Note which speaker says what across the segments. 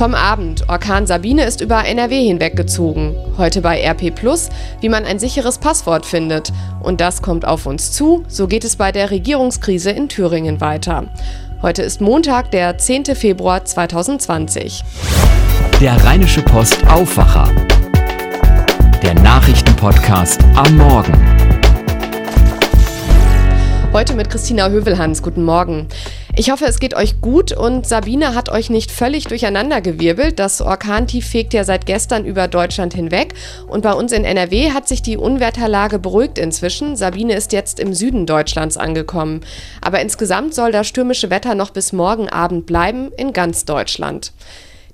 Speaker 1: Vom Abend. Orkan Sabine ist über NRW hinweggezogen. Heute bei RP Plus, wie man ein sicheres Passwort findet. Und das kommt auf uns zu. So geht es bei der Regierungskrise in Thüringen weiter. Heute ist Montag, der 10. Februar 2020.
Speaker 2: Der Rheinische Post Aufwacher. Der Nachrichtenpodcast am Morgen.
Speaker 1: Heute mit Christina Hövelhans. Guten Morgen. Ich hoffe, es geht euch gut und Sabine hat euch nicht völlig durcheinandergewirbelt. Das Orkantief fegt ja seit gestern über Deutschland hinweg und bei uns in NRW hat sich die Unwetterlage beruhigt inzwischen. Sabine ist jetzt im Süden Deutschlands angekommen. Aber insgesamt soll das stürmische Wetter noch bis morgen Abend bleiben in ganz Deutschland.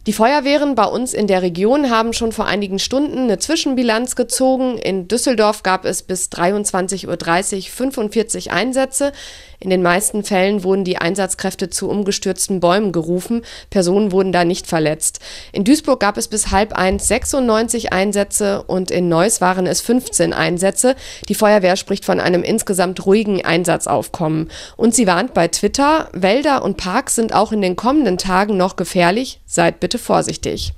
Speaker 1: Die Feuerwehren bei uns in der Region haben schon vor einigen Stunden eine Zwischenbilanz gezogen. In Düsseldorf gab es bis 23.30 Uhr 45 Einsätze. In den meisten Fällen wurden die Einsatzkräfte zu umgestürzten Bäumen gerufen. Personen wurden da nicht verletzt. In Duisburg gab es bis halb eins 96 Einsätze und in Neuss waren es 15 Einsätze. Die Feuerwehr spricht von einem insgesamt ruhigen Einsatzaufkommen. Und sie warnt bei Twitter, Wälder und Parks sind auch in den kommenden Tagen noch gefährlich. Seid bitte vorsichtig.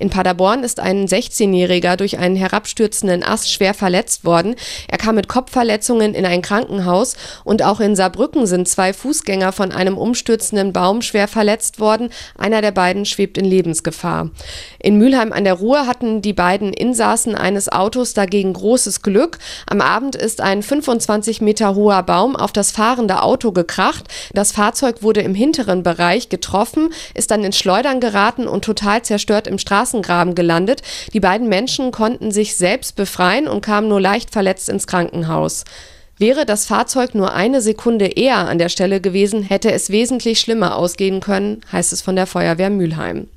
Speaker 1: In Paderborn ist ein 16-Jähriger durch einen herabstürzenden Ast schwer verletzt worden. Er kam mit Kopfverletzungen in ein Krankenhaus und auch in Saarbrücken sind zwei Fußgänger von einem umstürzenden Baum schwer verletzt worden. Einer der beiden schwebt in Lebensgefahr. In Mülheim an der Ruhr hatten die beiden Insassen eines Autos dagegen großes Glück. Am Abend ist ein 25 Meter hoher Baum auf das fahrende Auto gekracht. Das Fahrzeug wurde im hinteren Bereich getroffen, ist dann ins Schleudern geraten und total zerstört im Straßen Straßengraben gelandet. Die beiden Menschen konnten sich selbst befreien und kamen nur leicht verletzt ins Krankenhaus. Wäre das Fahrzeug nur eine Sekunde eher an der Stelle gewesen, hätte es wesentlich schlimmer ausgehen können, heißt es von der Feuerwehr Mülheim.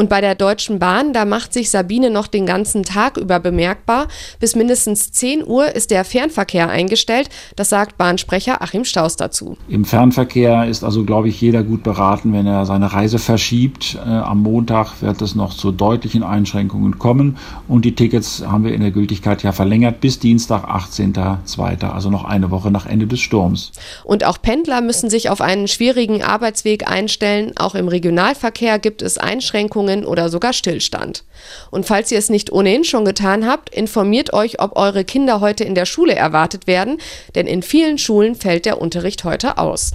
Speaker 1: Und bei der Deutschen Bahn, da macht sich Sabine noch den ganzen Tag über bemerkbar. Bis mindestens 10 Uhr ist der Fernverkehr eingestellt. Das sagt Bahnsprecher Achim Staus dazu.
Speaker 3: Im Fernverkehr ist also, glaube ich, jeder gut beraten, wenn er seine Reise verschiebt. Äh, am Montag wird es noch zu deutlichen Einschränkungen kommen. Und die Tickets haben wir in der Gültigkeit ja verlängert bis Dienstag, 18.02., also noch eine Woche nach Ende des Sturms.
Speaker 1: Und auch Pendler müssen sich auf einen schwierigen Arbeitsweg einstellen. Auch im Regionalverkehr gibt es Einschränkungen Störungen oder sogar Stillstand. Und falls ihr es nicht ohnehin schon getan habt, informiert euch, ob eure Kinder heute in der Schule erwartet werden, denn in vielen Schulen fällt der Unterricht heute aus.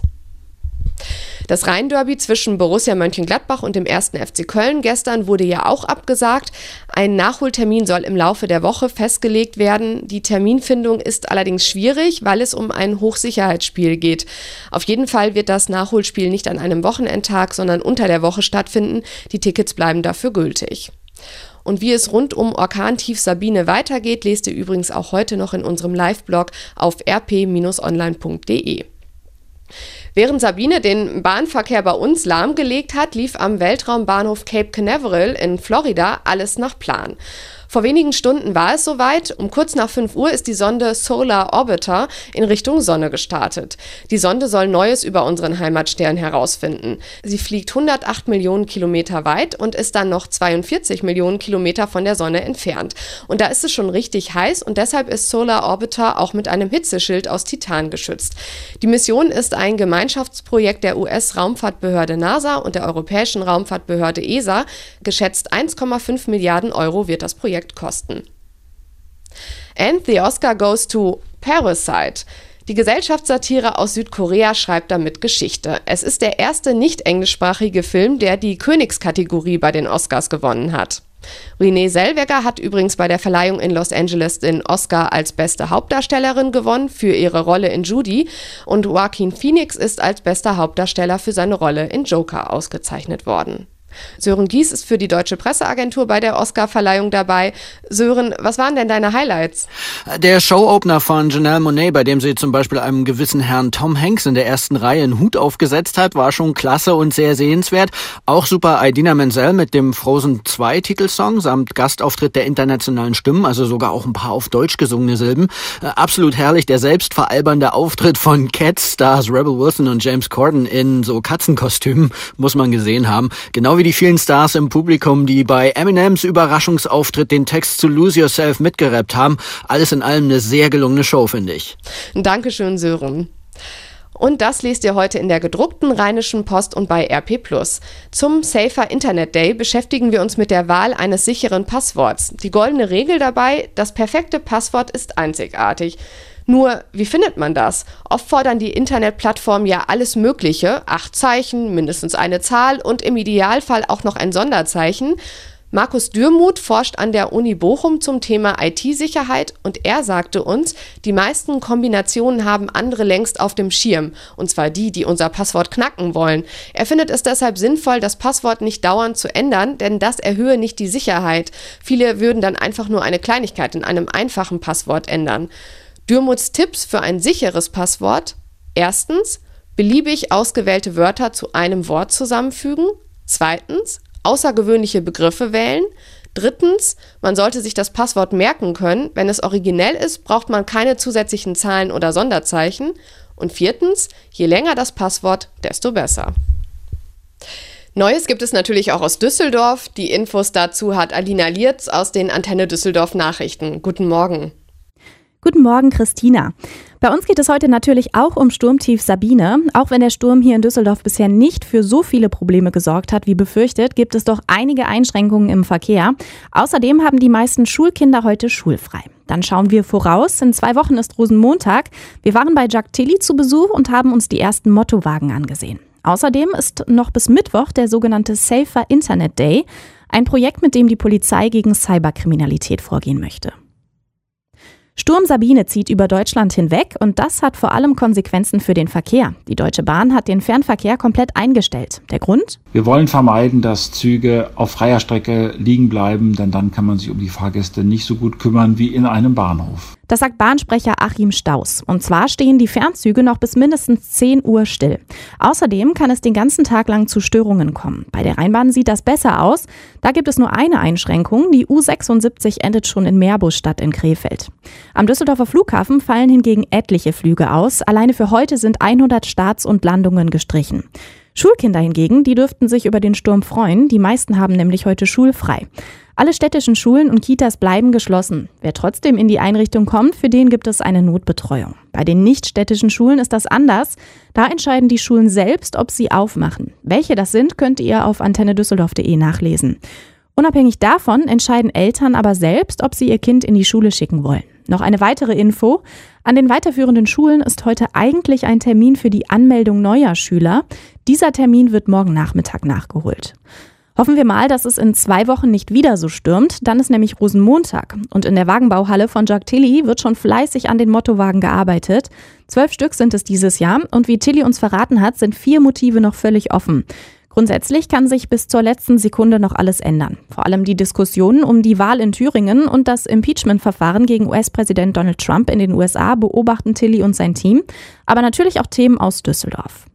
Speaker 1: Das Rhein-Derby zwischen Borussia Mönchengladbach und dem 1. FC Köln gestern wurde ja auch abgesagt. Ein Nachholtermin soll im Laufe der Woche festgelegt werden. Die Terminfindung ist allerdings schwierig, weil es um ein Hochsicherheitsspiel geht. Auf jeden Fall wird das Nachholspiel nicht an einem Wochenendtag, sondern unter der Woche stattfinden. Die Tickets bleiben dafür gültig. Und wie es rund um Orkantief Sabine weitergeht, lest ihr übrigens auch heute noch in unserem Live-Blog auf rp-online.de. Während Sabine den Bahnverkehr bei uns lahmgelegt hat, lief am Weltraumbahnhof Cape Canaveral in Florida alles nach Plan. Vor wenigen Stunden war es soweit. Um kurz nach 5 Uhr ist die Sonde Solar Orbiter in Richtung Sonne gestartet. Die Sonde soll Neues über unseren Heimatstern herausfinden. Sie fliegt 108 Millionen Kilometer weit und ist dann noch 42 Millionen Kilometer von der Sonne entfernt. Und da ist es schon richtig heiß und deshalb ist Solar Orbiter auch mit einem Hitzeschild aus Titan geschützt. Die Mission ist ein Gemeinschaftsprojekt der US-Raumfahrtbehörde NASA und der Europäischen Raumfahrtbehörde ESA. Geschätzt 1,5 Milliarden Euro wird das Projekt kosten. And the Oscar goes to Parasite. Die Gesellschaftssatire aus Südkorea schreibt damit Geschichte. Es ist der erste nicht englischsprachige Film, der die Königskategorie bei den Oscars gewonnen hat. Renée Zellweger hat übrigens bei der Verleihung in Los Angeles den Oscar als beste Hauptdarstellerin gewonnen für ihre Rolle in Judy und Joaquin Phoenix ist als bester Hauptdarsteller für seine Rolle in Joker ausgezeichnet worden. Sören Gies ist für die Deutsche Presseagentur bei der Oscarverleihung dabei. Sören, was waren denn deine Highlights?
Speaker 4: Der Showopener von Janelle Monet, bei dem sie zum Beispiel einem gewissen Herrn Tom Hanks in der ersten Reihe einen Hut aufgesetzt hat, war schon klasse und sehr sehenswert. Auch super Idina Menzel mit dem Frozen 2 Titelsong samt Gastauftritt der internationalen Stimmen, also sogar auch ein paar auf Deutsch gesungene Silben. Äh, absolut herrlich der selbstveralbernde Auftritt von Cat-Stars Rebel Wilson und James Corden in so Katzenkostümen, muss man gesehen haben. Genau wie die vielen Stars im Publikum, die bei Eminems Überraschungsauftritt den Text zu Lose Yourself mitgerappt haben. Alles in allem eine sehr gelungene Show, finde ich.
Speaker 1: Dankeschön, Sören. Und das lest ihr heute in der gedruckten Rheinischen Post und bei RP+. Zum Safer Internet Day beschäftigen wir uns mit der Wahl eines sicheren Passworts. Die goldene Regel dabei, das perfekte Passwort ist einzigartig. Nur, wie findet man das? Oft fordern die Internetplattformen ja alles Mögliche, acht Zeichen, mindestens eine Zahl und im Idealfall auch noch ein Sonderzeichen. Markus Dürmuth forscht an der Uni Bochum zum Thema IT-Sicherheit und er sagte uns, die meisten Kombinationen haben andere längst auf dem Schirm, und zwar die, die unser Passwort knacken wollen. Er findet es deshalb sinnvoll, das Passwort nicht dauernd zu ändern, denn das erhöhe nicht die Sicherheit. Viele würden dann einfach nur eine Kleinigkeit in einem einfachen Passwort ändern. Dürmuths Tipps für ein sicheres Passwort. Erstens, beliebig ausgewählte Wörter zu einem Wort zusammenfügen. Zweitens, außergewöhnliche Begriffe wählen. Drittens, man sollte sich das Passwort merken können. Wenn es originell ist, braucht man keine zusätzlichen Zahlen oder Sonderzeichen. Und viertens, je länger das Passwort, desto besser. Neues gibt es natürlich auch aus Düsseldorf. Die Infos dazu hat Alina Lierz aus den Antenne Düsseldorf Nachrichten. Guten Morgen.
Speaker 5: Guten Morgen, Christina. Bei uns geht es heute natürlich auch um Sturmtief Sabine. Auch wenn der Sturm hier in Düsseldorf bisher nicht für so viele Probleme gesorgt hat wie befürchtet, gibt es doch einige Einschränkungen im Verkehr. Außerdem haben die meisten Schulkinder heute schulfrei. Dann schauen wir voraus. In zwei Wochen ist Rosenmontag. Wir waren bei Jack Tilly zu Besuch und haben uns die ersten Mottowagen angesehen. Außerdem ist noch bis Mittwoch der sogenannte Safer Internet Day, ein Projekt, mit dem die Polizei gegen Cyberkriminalität vorgehen möchte. Sturm Sabine zieht über Deutschland hinweg und das hat vor allem Konsequenzen für den Verkehr. Die Deutsche Bahn hat den Fernverkehr komplett eingestellt. Der Grund?
Speaker 3: Wir wollen vermeiden, dass Züge auf freier Strecke liegen bleiben, denn dann kann man sich um die Fahrgäste nicht so gut kümmern wie in einem Bahnhof.
Speaker 5: Das sagt Bahnsprecher Achim Staus. Und zwar stehen die Fernzüge noch bis mindestens 10 Uhr still. Außerdem kann es den ganzen Tag lang zu Störungen kommen. Bei der Rheinbahn sieht das besser aus. Da gibt es nur eine Einschränkung. Die U76 endet schon in Meerbusch-Stadt in Krefeld. Am Düsseldorfer Flughafen fallen hingegen etliche Flüge aus. Alleine für heute sind 100 Starts und Landungen gestrichen. Schulkinder hingegen, die dürften sich über den Sturm freuen. Die meisten haben nämlich heute schulfrei. Alle städtischen Schulen und Kitas bleiben geschlossen. Wer trotzdem in die Einrichtung kommt, für den gibt es eine Notbetreuung. Bei den nichtstädtischen Schulen ist das anders. Da entscheiden die Schulen selbst, ob sie aufmachen. Welche das sind, könnt ihr auf antennedüsseldorf.de nachlesen. Unabhängig davon entscheiden Eltern aber selbst, ob sie ihr Kind in die Schule schicken wollen. Noch eine weitere Info. An den weiterführenden Schulen ist heute eigentlich ein Termin für die Anmeldung neuer Schüler. Dieser Termin wird morgen Nachmittag nachgeholt. Hoffen wir mal, dass es in zwei Wochen nicht wieder so stürmt. Dann ist nämlich Rosenmontag. Und in der Wagenbauhalle von Jacques Tilly wird schon fleißig an den Mottowagen gearbeitet. Zwölf Stück sind es dieses Jahr. Und wie Tilly uns verraten hat, sind vier Motive noch völlig offen. Grundsätzlich kann sich bis zur letzten Sekunde noch alles ändern. Vor allem die Diskussionen um die Wahl in Thüringen und das Impeachment-Verfahren gegen US-Präsident Donald Trump in den USA beobachten Tilly und sein Team, aber natürlich auch Themen aus Düsseldorf.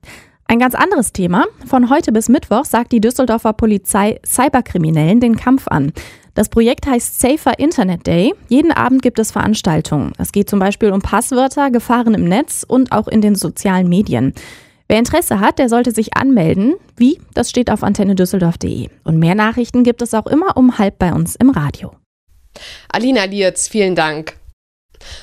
Speaker 5: Ein ganz anderes Thema. Von heute bis Mittwoch sagt die Düsseldorfer Polizei Cyberkriminellen den Kampf an. Das Projekt heißt Safer Internet Day. Jeden Abend gibt es Veranstaltungen. Es geht zum Beispiel um Passwörter, Gefahren im Netz und auch in den sozialen Medien. Wer Interesse hat, der sollte sich anmelden. Wie? Das steht auf antennedüsseldorf.de. Und mehr Nachrichten gibt es auch immer um halb bei uns im Radio.
Speaker 1: Alina Lierz, vielen Dank.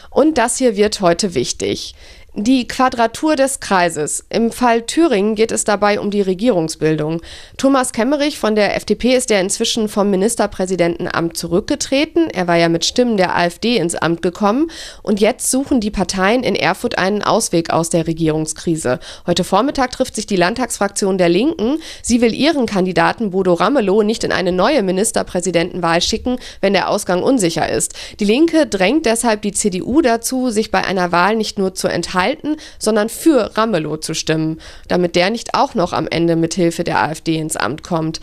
Speaker 1: Und das hier wird heute wichtig. Die Quadratur des Kreises. Im Fall Thüringen geht es dabei um die Regierungsbildung. Thomas Kemmerich von der FDP ist ja inzwischen vom Ministerpräsidentenamt zurückgetreten. Er war ja mit Stimmen der AfD ins Amt gekommen. Und jetzt suchen die Parteien in Erfurt einen Ausweg aus der Regierungskrise. Heute Vormittag trifft sich die Landtagsfraktion der Linken. Sie will ihren Kandidaten Bodo Ramelow nicht in eine neue Ministerpräsidentenwahl schicken, wenn der Ausgang unsicher ist. Die Linke drängt deshalb die CDU dazu, sich bei einer Wahl nicht nur zu enthalten, enthalten, sondern für Ramelow zu stimmen, damit der nicht auch noch am Ende mit Hilfe der AfD ins Amt kommt.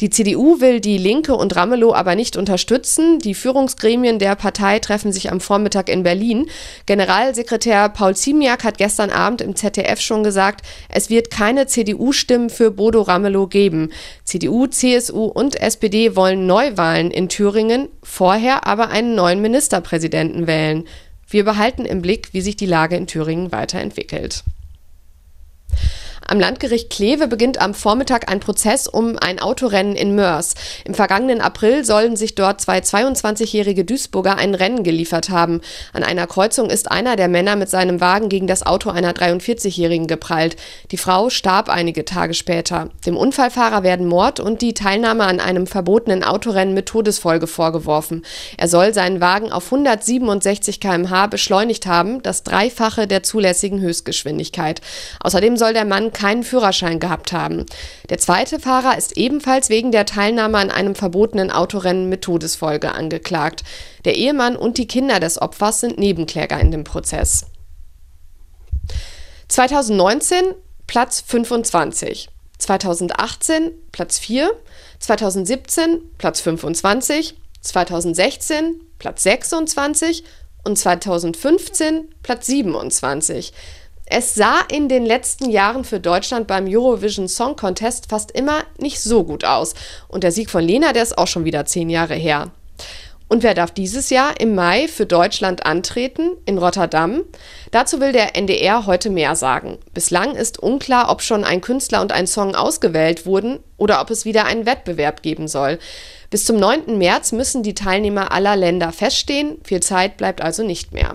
Speaker 1: Die CDU will die Linke und Ramelow aber nicht unterstützen. Die Führungsgremien der Partei treffen sich am Vormittag in Berlin. Generalsekretär Paul Ziemiak hat gestern Abend im ZDF schon gesagt, es wird keine CDU-Stimmen für Bodo Ramelow geben. CDU, CSU und SPD wollen Neuwahlen in Thüringen, vorher aber einen neuen Ministerpräsidenten wählen. Wir behalten im Blick, wie sich die Lage in Thüringen weiterentwickelt. Am Landgericht Kleve beginnt am Vormittag ein Prozess um ein Autorennen in Mörs. Im vergangenen April sollen sich dort zwei 22-jährige Duisburger ein Rennen geliefert haben. An einer Kreuzung ist einer der Männer mit seinem Wagen gegen das Auto einer 43-jährigen geprallt. Die Frau starb einige Tage später. Dem Unfallfahrer werden Mord und die Teilnahme an einem verbotenen Autorennen mit Todesfolge vorgeworfen. Er soll seinen Wagen auf 167 km/h beschleunigt haben, das Dreifache der zulässigen Höchstgeschwindigkeit. Außerdem soll der Mann keinen Führerschein gehabt haben. Der zweite Fahrer ist ebenfalls wegen der Teilnahme an einem verbotenen Autorennen mit Todesfolge angeklagt. Der Ehemann und die Kinder des Opfers sind Nebenkläger in dem Prozess. 2019 Platz 25, 2018 Platz 4, 2017 Platz 25, 2016 Platz 26 und 2015 Platz 27. Es sah in den letzten Jahren für Deutschland beim Eurovision Song Contest fast immer nicht so gut aus. Und der Sieg von Lena, der ist auch schon wieder zehn Jahre her. Und wer darf dieses Jahr im Mai für Deutschland antreten? In Rotterdam? Dazu will der NDR heute mehr sagen. Bislang ist unklar, ob schon ein Künstler und ein Song ausgewählt wurden oder ob es wieder einen Wettbewerb geben soll. Bis zum 9. März müssen die Teilnehmer aller Länder feststehen. Viel Zeit bleibt also nicht mehr.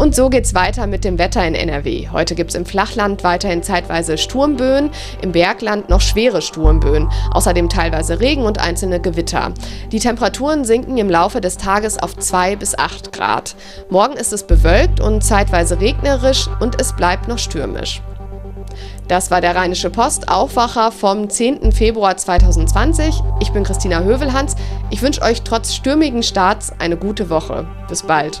Speaker 1: Und so geht's weiter mit dem Wetter in NRW. Heute gibt's im Flachland weiterhin zeitweise Sturmböen, im Bergland noch schwere Sturmböen, außerdem teilweise Regen und einzelne Gewitter. Die Temperaturen sinken im Laufe des Tages auf 2 bis 8 Grad. Morgen ist es bewölkt und zeitweise regnerisch und es bleibt noch stürmisch. Das war der Rheinische Post Aufwacher vom 10. Februar 2020. Ich bin Christina Hövelhans. Ich wünsche euch trotz stürmigen Starts eine gute Woche. Bis bald.